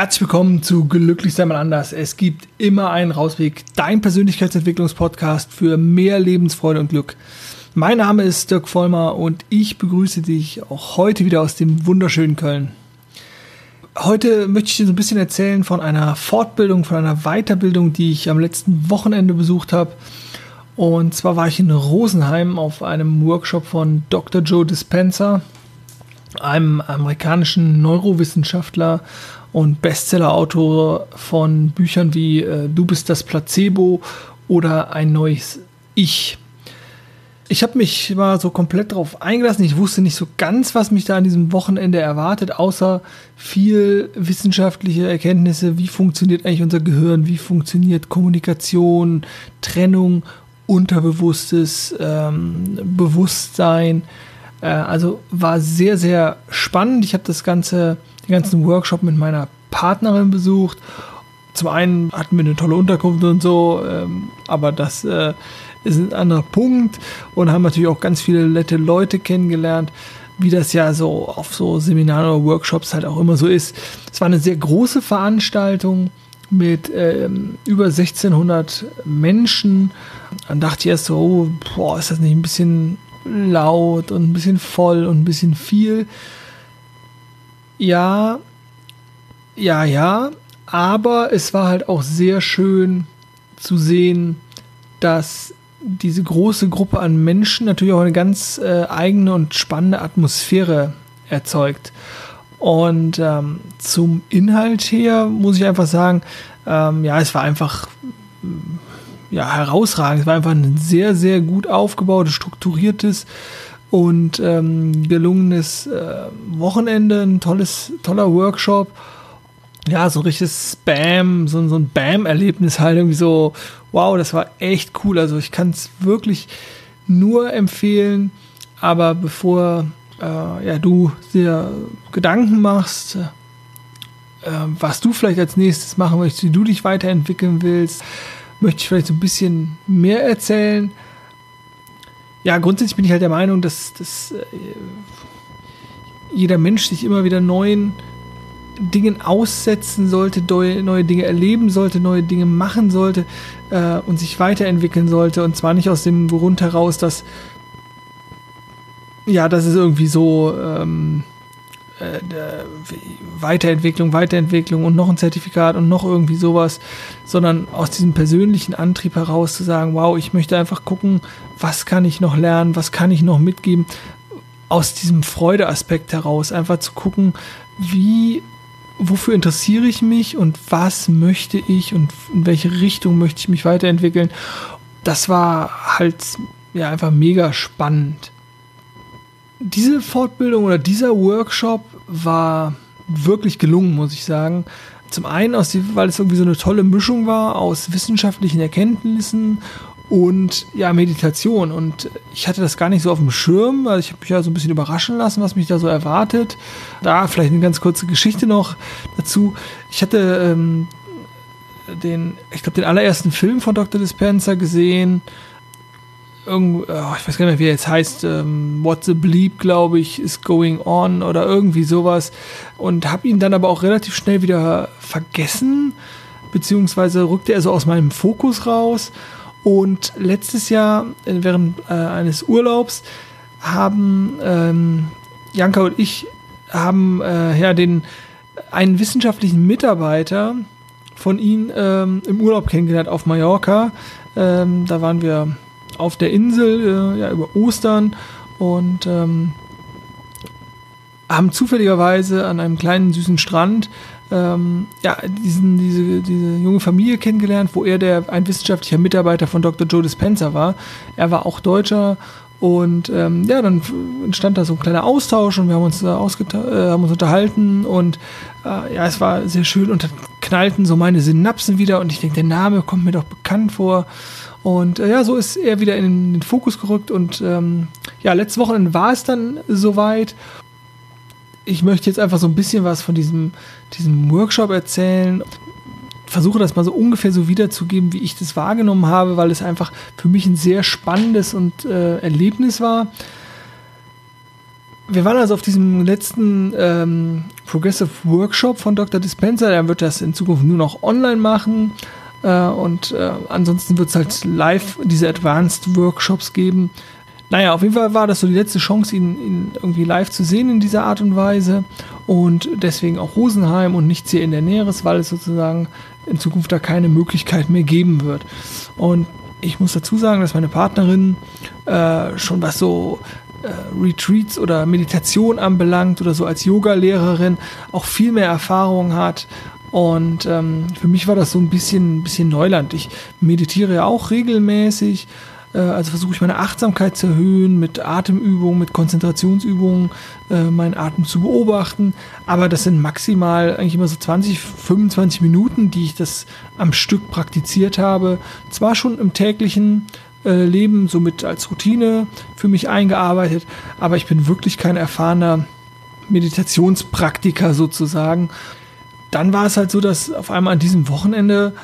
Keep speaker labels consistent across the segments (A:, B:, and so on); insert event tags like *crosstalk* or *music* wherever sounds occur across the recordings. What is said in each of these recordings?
A: Herzlich willkommen zu Glücklich sei mal anders. Es gibt immer einen Rausweg. Dein Persönlichkeitsentwicklungspodcast für mehr Lebensfreude und Glück. Mein Name ist Dirk Vollmer und ich begrüße dich auch heute wieder aus dem wunderschönen Köln. Heute möchte ich dir so ein bisschen erzählen von einer Fortbildung, von einer Weiterbildung, die ich am letzten Wochenende besucht habe. Und zwar war ich in Rosenheim auf einem Workshop von Dr. Joe Dispenza, einem amerikanischen Neurowissenschaftler und Bestsellerautor von Büchern wie äh, Du bist das Placebo oder Ein neues Ich. Ich habe mich mal so komplett darauf eingelassen. Ich wusste nicht so ganz, was mich da an diesem Wochenende erwartet, außer viel wissenschaftliche Erkenntnisse. Wie funktioniert eigentlich unser Gehirn? Wie funktioniert Kommunikation, Trennung, Unterbewusstes, ähm, Bewusstsein? Äh, also war sehr, sehr spannend. Ich habe das Ganze den ganzen Workshop mit meiner Partnerin besucht. Zum einen hatten wir eine tolle Unterkunft und so, ähm, aber das äh, ist ein anderer Punkt und haben natürlich auch ganz viele nette Leute kennengelernt, wie das ja so auf so Seminaren oder Workshops halt auch immer so ist. Es war eine sehr große Veranstaltung mit ähm, über 1600 Menschen. Dann dachte ich erst so, oh, boah, ist das nicht ein bisschen laut und ein bisschen voll und ein bisschen viel? ja, ja, ja, aber es war halt auch sehr schön zu sehen, dass diese große Gruppe an Menschen natürlich auch eine ganz äh, eigene und spannende Atmosphäre erzeugt. Und ähm, zum Inhalt her muss ich einfach sagen, ähm, ja, es war einfach ja, herausragend. Es war einfach ein sehr, sehr gut aufgebautes, strukturiertes und ähm, gelungenes äh, Wochenende, ein tolles, toller Workshop. Ja, so ein richtiges Spam, so, so ein Bam-Erlebnis halt irgendwie so, wow, das war echt cool. Also ich kann es wirklich nur empfehlen, aber bevor äh, ja, du dir Gedanken machst, äh, was du vielleicht als nächstes machen möchtest, wie du dich weiterentwickeln willst, möchte ich vielleicht so ein bisschen mehr erzählen ja, grundsätzlich bin ich halt der Meinung, dass, dass äh, jeder Mensch sich immer wieder neuen Dingen aussetzen sollte, neue, Dinge erleben sollte, neue Dinge machen sollte äh, und sich weiterentwickeln sollte. Und zwar nicht aus dem Grund heraus, dass ja, das ist irgendwie so ähm, äh, Weiterentwicklung, Weiterentwicklung und noch ein Zertifikat und noch irgendwie sowas, sondern aus diesem persönlichen Antrieb heraus zu sagen, wow, ich möchte einfach gucken, was kann ich noch lernen, was kann ich noch mitgeben, aus diesem Freudeaspekt heraus, einfach zu gucken, wie, wofür interessiere ich mich und was möchte ich und in welche Richtung möchte ich mich weiterentwickeln. Das war halt ja einfach mega spannend diese Fortbildung oder dieser Workshop war wirklich gelungen, muss ich sagen. Zum einen, aus weil es irgendwie so eine tolle Mischung war aus wissenschaftlichen Erkenntnissen und ja, Meditation. Und ich hatte das gar nicht so auf dem Schirm, weil ich habe mich ja so ein bisschen überraschen lassen, was mich da so erwartet. Da vielleicht eine ganz kurze Geschichte noch dazu. Ich hatte ähm, den, ich glaube, den allerersten Film von Dr. Dispenza gesehen irgend, oh, ich weiß gar nicht mehr, wie er jetzt heißt, ähm, What the Bleep, glaube ich, is going on oder irgendwie sowas. Und habe ihn dann aber auch relativ schnell wieder vergessen, beziehungsweise rückte er so aus meinem Fokus raus. Und letztes Jahr, äh, während äh, eines Urlaubs, haben ähm, Janka und ich haben äh, ja den einen wissenschaftlichen Mitarbeiter von ihm ähm, im Urlaub kennengelernt auf Mallorca. Ähm, da waren wir auf der Insel äh, ja, über Ostern und ähm, haben zufälligerweise an einem kleinen süßen Strand ähm, ja, diesen, diese, diese junge Familie kennengelernt, wo er der, ein wissenschaftlicher Mitarbeiter von Dr. Joe Dispenza war. Er war auch Deutscher und ähm, ja, dann entstand da so ein kleiner Austausch und wir haben uns, äh, äh, haben uns unterhalten und äh, ja, es war sehr schön und dann knallten so meine Synapsen wieder und ich denke, der Name kommt mir doch bekannt vor und äh, ja, so ist er wieder in den Fokus gerückt. Und ähm, ja, letztes Wochenende war es dann soweit. Ich möchte jetzt einfach so ein bisschen was von diesem, diesem Workshop erzählen. Versuche das mal so ungefähr so wiederzugeben, wie ich das wahrgenommen habe, weil es einfach für mich ein sehr spannendes und äh, Erlebnis war. wir waren also auf diesem letzten ähm, Progressive Workshop von Dr. Dispenser. Der wird das in Zukunft nur noch online machen. Äh, und äh, ansonsten wird es halt live diese Advanced Workshops geben. Naja, auf jeden Fall war das so die letzte Chance, ihn, ihn irgendwie live zu sehen in dieser Art und Weise. Und deswegen auch Rosenheim und nichts hier in der Näheres, weil es sozusagen in Zukunft da keine Möglichkeit mehr geben wird. Und ich muss dazu sagen, dass meine Partnerin äh, schon was so äh, Retreats oder Meditation anbelangt oder so als Yoga-Lehrerin auch viel mehr Erfahrung hat. Und ähm, für mich war das so ein bisschen, bisschen Neuland. Ich meditiere ja auch regelmäßig äh, also versuche ich meine Achtsamkeit zu erhöhen mit Atemübungen, mit Konzentrationsübungen, äh, meinen Atem zu beobachten. Aber das sind maximal eigentlich immer so 20, 25 Minuten, die ich das am Stück praktiziert habe. Zwar schon im täglichen äh, Leben, somit als Routine für mich eingearbeitet, aber ich bin wirklich kein erfahrener Meditationspraktiker sozusagen. Dann war es halt so, dass auf einmal an diesem Wochenende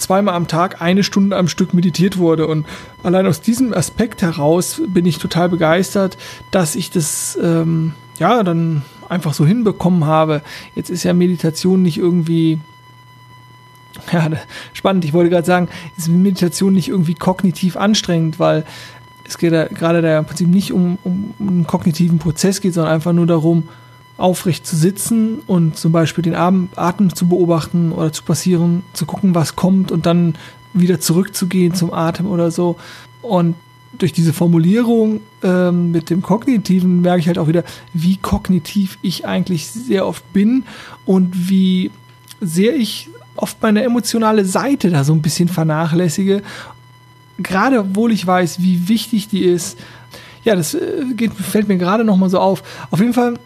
A: zweimal am Tag eine Stunde am Stück meditiert wurde. Und allein aus diesem Aspekt heraus bin ich total begeistert, dass ich das ähm, ja dann einfach so hinbekommen habe. Jetzt ist ja Meditation nicht irgendwie *laughs* ja, spannend. Ich wollte gerade sagen, ist Meditation nicht irgendwie kognitiv anstrengend, weil es geht ja gerade da im Prinzip nicht um, um, um einen kognitiven Prozess geht, sondern einfach nur darum, aufrecht zu sitzen und zum Beispiel den Atem zu beobachten oder zu passieren, zu gucken, was kommt und dann wieder zurückzugehen zum Atem oder so. Und durch diese Formulierung ähm, mit dem Kognitiven merke ich halt auch wieder, wie kognitiv ich eigentlich sehr oft bin und wie sehr ich oft meine emotionale Seite da so ein bisschen vernachlässige. Gerade obwohl ich weiß, wie wichtig die ist. Ja, das äh, geht, fällt mir gerade noch mal so auf. Auf jeden Fall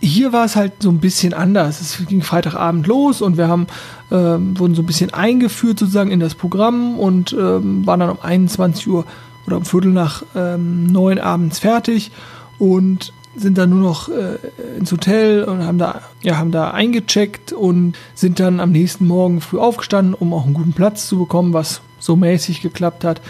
A: hier war es halt so ein bisschen anders. Es ging Freitagabend los und wir haben, ähm, wurden so ein bisschen eingeführt sozusagen in das Programm und ähm, waren dann um 21 Uhr oder um Viertel nach ähm, neun abends fertig und sind dann nur noch äh, ins Hotel und haben da, ja, haben da eingecheckt und sind dann am nächsten Morgen früh aufgestanden, um auch einen guten Platz zu bekommen, was so mäßig geklappt hat.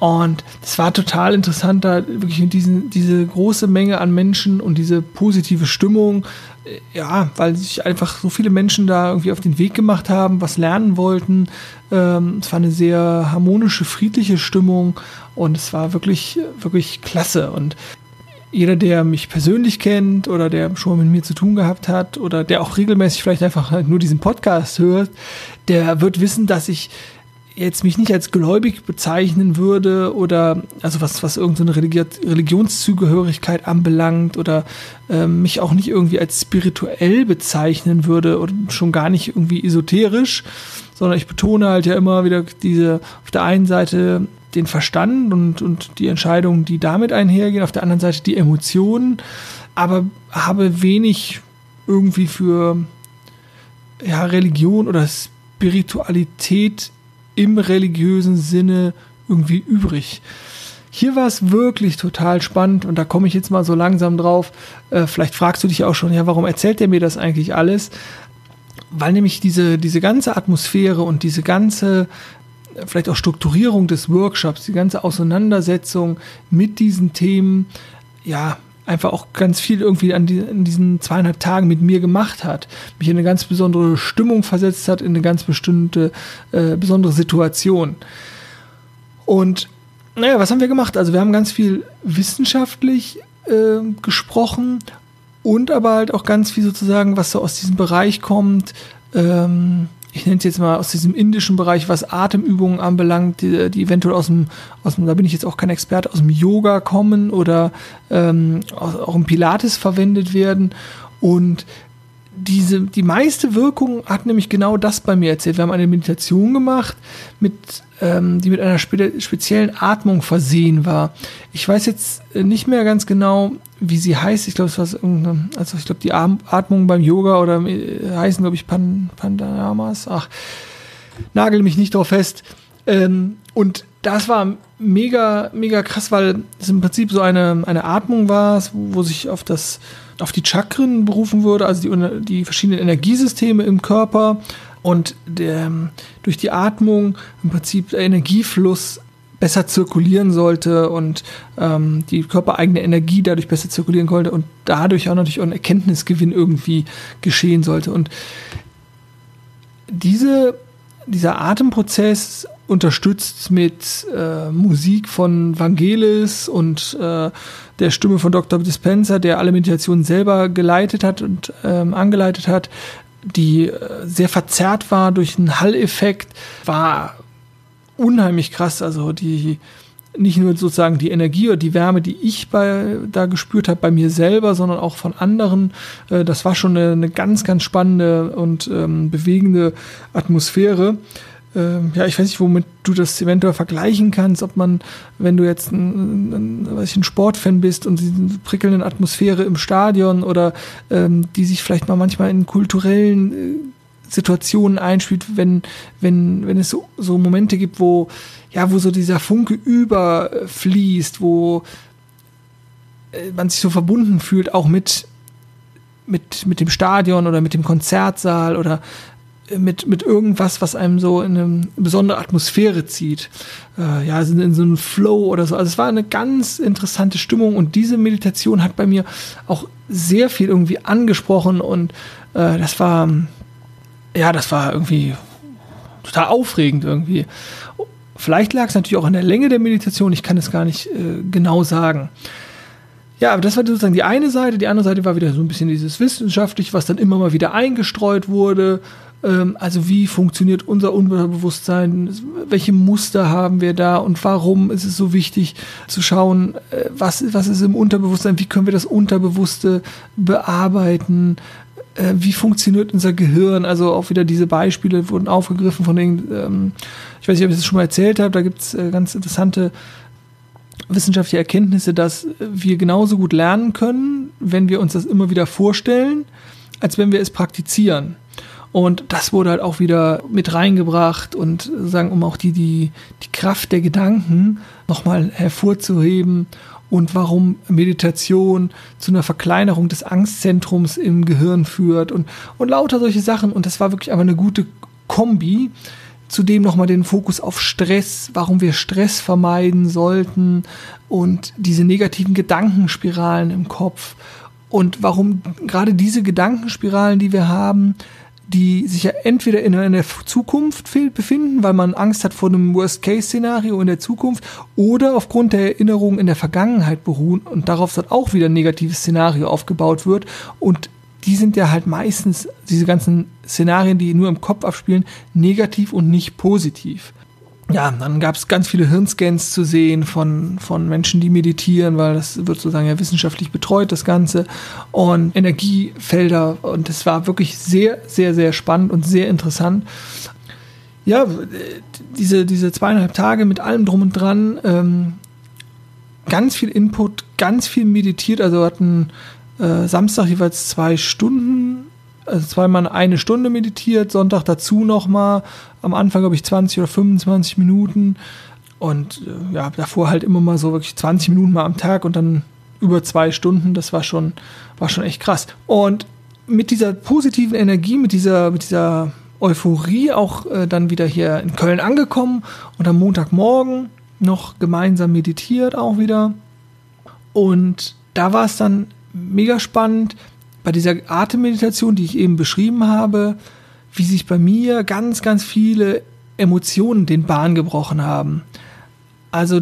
A: Und es war total interessant, da wirklich diesen, diese große Menge an Menschen und diese positive Stimmung, äh, ja, weil sich einfach so viele Menschen da irgendwie auf den Weg gemacht haben, was lernen wollten. Ähm, es war eine sehr harmonische, friedliche Stimmung und es war wirklich, wirklich klasse. Und jeder, der mich persönlich kennt oder der schon mit mir zu tun gehabt hat oder der auch regelmäßig vielleicht einfach nur diesen Podcast hört, der wird wissen, dass ich jetzt mich nicht als gläubig bezeichnen würde oder also was, was irgendeine Religi Religionszugehörigkeit anbelangt oder äh, mich auch nicht irgendwie als spirituell bezeichnen würde und schon gar nicht irgendwie esoterisch, sondern ich betone halt ja immer wieder diese auf der einen Seite den Verstand und, und die Entscheidungen, die damit einhergehen, auf der anderen Seite die Emotionen, aber habe wenig irgendwie für ja, Religion oder Spiritualität im religiösen Sinne irgendwie übrig. Hier war es wirklich total spannend und da komme ich jetzt mal so langsam drauf. Äh, vielleicht fragst du dich auch schon, ja, warum erzählt er mir das eigentlich alles? Weil nämlich diese, diese ganze Atmosphäre und diese ganze, vielleicht auch Strukturierung des Workshops, die ganze Auseinandersetzung mit diesen Themen, ja, einfach auch ganz viel irgendwie an, die, in diesen zweieinhalb Tagen mit mir gemacht hat, mich in eine ganz besondere Stimmung versetzt hat, in eine ganz bestimmte, äh, besondere Situation. Und naja, was haben wir gemacht? Also wir haben ganz viel wissenschaftlich äh, gesprochen und aber halt auch ganz viel sozusagen, was so aus diesem Bereich kommt, ähm, ich nenne es jetzt mal aus diesem indischen Bereich, was Atemübungen anbelangt, die, die eventuell aus dem, aus dem, da bin ich jetzt auch kein Experte, aus dem Yoga kommen oder ähm, auch, im Pilates verwendet werden. Und diese, die meiste Wirkung hat nämlich genau das bei mir erzählt. Wir haben eine Meditation gemacht, mit, ähm, die mit einer spe speziellen Atmung versehen war. Ich weiß jetzt nicht mehr ganz genau, wie sie heißt. Ich glaube, es war irgendeine, also ich glaube, die Atmung beim Yoga oder äh, heißen, glaube ich, Pan, Pandanamas. Ach, nagel mich nicht drauf fest. Ähm, und das war mega, mega krass, weil es im Prinzip so eine, eine Atmung war, wo sich auf das, auf die Chakren berufen würde, also die, die verschiedenen Energiesysteme im Körper und der, durch die Atmung im Prinzip der Energiefluss besser zirkulieren sollte und ähm, die körpereigene Energie dadurch besser zirkulieren konnte und dadurch auch natürlich auch ein Erkenntnisgewinn irgendwie geschehen sollte. Und diese, dieser Atemprozess unterstützt mit äh, Musik von Vangelis und äh, der Stimme von Dr. Dispenser, der alle Meditationen selber geleitet hat und ähm, angeleitet hat, die äh, sehr verzerrt war durch einen Halleffekt, war unheimlich krass. Also die nicht nur sozusagen die Energie oder die Wärme, die ich bei, da gespürt habe bei mir selber, sondern auch von anderen. Äh, das war schon eine, eine ganz, ganz spannende und ähm, bewegende Atmosphäre. Ähm, ja, ich weiß nicht, womit du das eventuell vergleichen kannst, ob man, wenn du jetzt ein, ein, ich, ein Sportfan bist und diese prickelnden Atmosphäre im Stadion oder ähm, die sich vielleicht mal manchmal in kulturellen äh, Situationen einspielt, wenn, wenn, wenn es so, so Momente gibt, wo, ja, wo so dieser Funke überfließt, wo äh, man sich so verbunden fühlt, auch mit, mit, mit dem Stadion oder mit dem Konzertsaal oder mit, mit irgendwas, was einem so in eine besondere Atmosphäre zieht. Äh, ja, in, in so einen Flow oder so. Also es war eine ganz interessante Stimmung und diese Meditation hat bei mir auch sehr viel irgendwie angesprochen und äh, das war, ja, das war irgendwie total aufregend irgendwie. Vielleicht lag es natürlich auch an der Länge der Meditation, ich kann es gar nicht äh, genau sagen. Ja, aber das war sozusagen die eine Seite. Die andere Seite war wieder so ein bisschen dieses Wissenschaftliche, was dann immer mal wieder eingestreut wurde. Ähm, also wie funktioniert unser Unterbewusstsein? Welche Muster haben wir da? Und warum ist es so wichtig zu schauen, äh, was, was ist im Unterbewusstsein? Wie können wir das Unterbewusste bearbeiten? Äh, wie funktioniert unser Gehirn? Also auch wieder diese Beispiele wurden aufgegriffen von den, ähm, ich weiß nicht, ob ich das schon mal erzählt habe, da gibt es äh, ganz interessante wissenschaftliche Erkenntnisse, dass wir genauso gut lernen können, wenn wir uns das immer wieder vorstellen, als wenn wir es praktizieren. Und das wurde halt auch wieder mit reingebracht und sagen, um auch die, die, die Kraft der Gedanken nochmal hervorzuheben und warum Meditation zu einer Verkleinerung des Angstzentrums im Gehirn führt und, und lauter solche Sachen. Und das war wirklich aber eine gute Kombi. Zudem nochmal den Fokus auf Stress, warum wir Stress vermeiden sollten und diese negativen Gedankenspiralen im Kopf und warum gerade diese Gedankenspiralen, die wir haben, die sich ja entweder in einer Zukunft befinden, weil man Angst hat vor einem Worst-Case-Szenario in der Zukunft oder aufgrund der Erinnerungen in der Vergangenheit beruhen und darauf dann auch wieder ein negatives Szenario aufgebaut wird. Und die sind ja halt meistens, diese ganzen Szenarien, die nur im Kopf abspielen, negativ und nicht positiv ja, dann gab es ganz viele Hirnscans zu sehen von, von Menschen, die meditieren, weil das wird sozusagen ja wissenschaftlich betreut, das Ganze. Und Energiefelder. Und es war wirklich sehr, sehr, sehr spannend und sehr interessant. Ja, diese, diese zweieinhalb Tage mit allem drum und dran, ähm, ganz viel Input, ganz viel meditiert. Also hatten äh, Samstag jeweils zwei Stunden also zweimal eine Stunde meditiert, Sonntag dazu nochmal, am Anfang habe ich 20 oder 25 Minuten und äh, ja, davor halt immer mal so wirklich 20 Minuten mal am Tag und dann über zwei Stunden, das war schon, war schon echt krass. Und mit dieser positiven Energie, mit dieser, mit dieser Euphorie auch äh, dann wieder hier in Köln angekommen und am Montagmorgen noch gemeinsam meditiert auch wieder. Und da war es dann mega spannend, bei dieser Atemmeditation, die ich eben beschrieben habe, wie sich bei mir ganz, ganz viele Emotionen den Bahn gebrochen haben. Also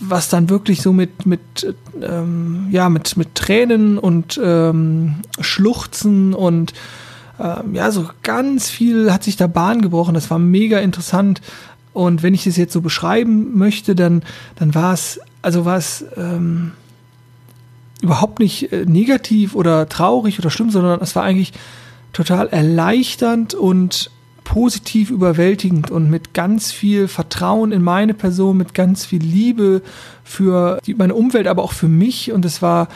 A: was dann wirklich so mit mit ähm, ja mit mit Tränen und ähm, Schluchzen und ähm, ja so ganz viel hat sich da Bahn gebrochen. Das war mega interessant. Und wenn ich das jetzt so beschreiben möchte, dann dann war es also war es ähm, überhaupt nicht äh, negativ oder traurig oder schlimm, sondern es war eigentlich total erleichternd und positiv überwältigend und mit ganz viel Vertrauen in meine Person, mit ganz viel Liebe für die, meine Umwelt, aber auch für mich. Und es war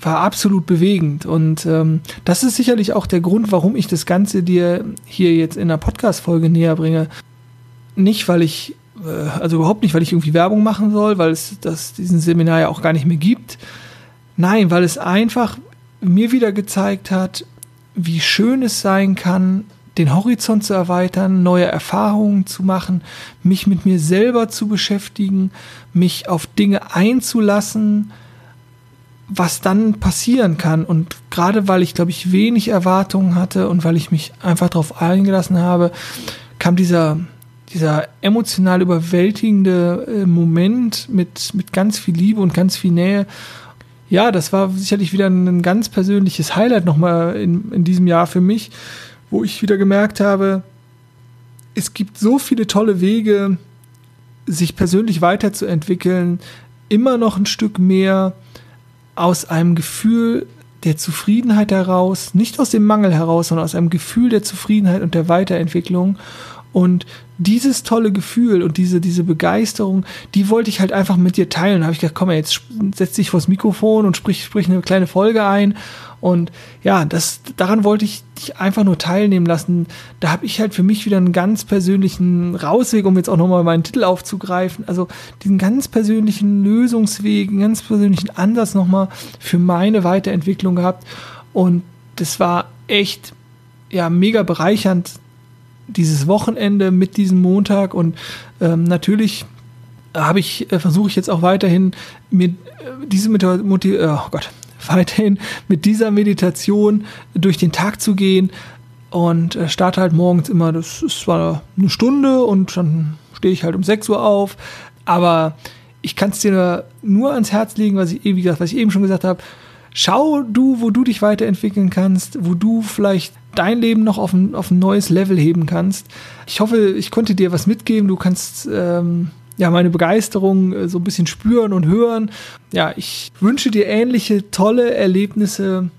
A: war absolut bewegend. Und ähm, das ist sicherlich auch der Grund, warum ich das Ganze dir hier jetzt in der Podcast-Folge näher bringe. Nicht, weil ich äh, also überhaupt nicht, weil ich irgendwie Werbung machen soll, weil es das diesen Seminar ja auch gar nicht mehr gibt, Nein, weil es einfach mir wieder gezeigt hat, wie schön es sein kann, den Horizont zu erweitern, neue Erfahrungen zu machen, mich mit mir selber zu beschäftigen, mich auf Dinge einzulassen, was dann passieren kann. Und gerade weil ich, glaube ich, wenig Erwartungen hatte und weil ich mich einfach darauf eingelassen habe, kam dieser, dieser emotional überwältigende äh, Moment mit, mit ganz viel Liebe und ganz viel Nähe. Ja, das war sicherlich wieder ein ganz persönliches Highlight nochmal in, in diesem Jahr für mich, wo ich wieder gemerkt habe, es gibt so viele tolle Wege, sich persönlich weiterzuentwickeln, immer noch ein Stück mehr aus einem Gefühl der Zufriedenheit heraus, nicht aus dem Mangel heraus, sondern aus einem Gefühl der Zufriedenheit und der Weiterentwicklung. Und dieses tolle Gefühl und diese, diese Begeisterung, die wollte ich halt einfach mit dir teilen. Da habe ich gedacht, komm, jetzt setz dich vors Mikrofon und sprich, sprich eine kleine Folge ein und ja, das, daran wollte ich dich einfach nur teilnehmen lassen. Da habe ich halt für mich wieder einen ganz persönlichen Rausweg, um jetzt auch nochmal meinen Titel aufzugreifen. Also diesen ganz persönlichen Lösungsweg, einen ganz persönlichen Ansatz nochmal für meine Weiterentwicklung gehabt. Und das war echt, ja, mega bereichernd, dieses Wochenende mit diesem Montag. Und ähm, natürlich habe ich, äh, versuche ich jetzt auch weiterhin mir äh, diese Motiv oh Gott, *laughs* weiterhin mit dieser Meditation durch den Tag zu gehen und äh, starte halt morgens immer, das ist zwar eine Stunde und dann stehe ich halt um 6 Uhr auf, aber ich kann es dir nur ans Herz legen, was ich, wie gesagt, was ich eben schon gesagt habe. Schau du, wo du dich weiterentwickeln kannst, wo du vielleicht dein Leben noch auf ein, auf ein neues Level heben kannst. Ich hoffe, ich konnte dir was mitgeben. Du kannst ähm, ja, meine Begeisterung äh, so ein bisschen spüren und hören. Ja, ich wünsche dir ähnliche tolle Erlebnisse.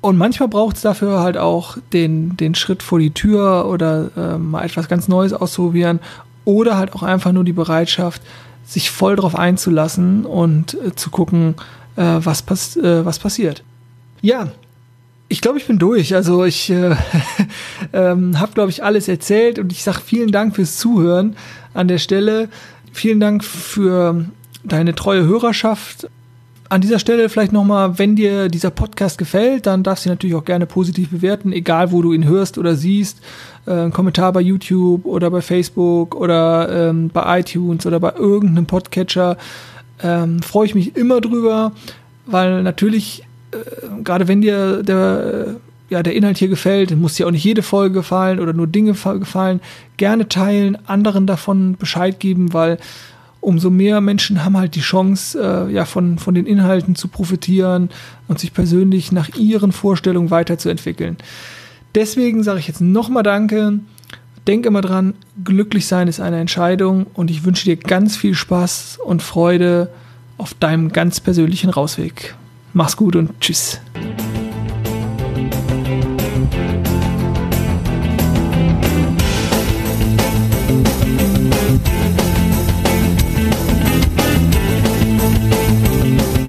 A: Und manchmal braucht es dafür halt auch den, den Schritt vor die Tür oder äh, mal etwas ganz Neues auszuprobieren. Oder halt auch einfach nur die Bereitschaft, sich voll drauf einzulassen und äh, zu gucken, äh, was, pass äh, was passiert. Ja, ich glaube, ich bin durch. Also ich äh, *laughs* ähm, habe, glaube ich, alles erzählt und ich sage vielen Dank fürs Zuhören an der Stelle. Vielen Dank für deine treue Hörerschaft. An dieser Stelle vielleicht nochmal, wenn dir dieser Podcast gefällt, dann darfst du ihn natürlich auch gerne positiv bewerten, egal wo du ihn hörst oder siehst. Äh, ein Kommentar bei YouTube oder bei Facebook oder ähm, bei iTunes oder bei irgendeinem Podcatcher. Ähm, Freue ich mich immer drüber, weil natürlich, äh, gerade wenn dir der ja, der Inhalt hier gefällt, muss dir auch nicht jede Folge gefallen oder nur Dinge gefallen, gerne teilen, anderen davon Bescheid geben, weil umso mehr Menschen haben halt die Chance, äh, ja, von, von den Inhalten zu profitieren und sich persönlich nach ihren Vorstellungen weiterzuentwickeln. Deswegen sage ich jetzt nochmal Danke. Denk immer dran, glücklich sein ist eine Entscheidung und ich wünsche dir ganz viel Spaß und Freude auf deinem ganz persönlichen Rausweg. Mach's gut und tschüss.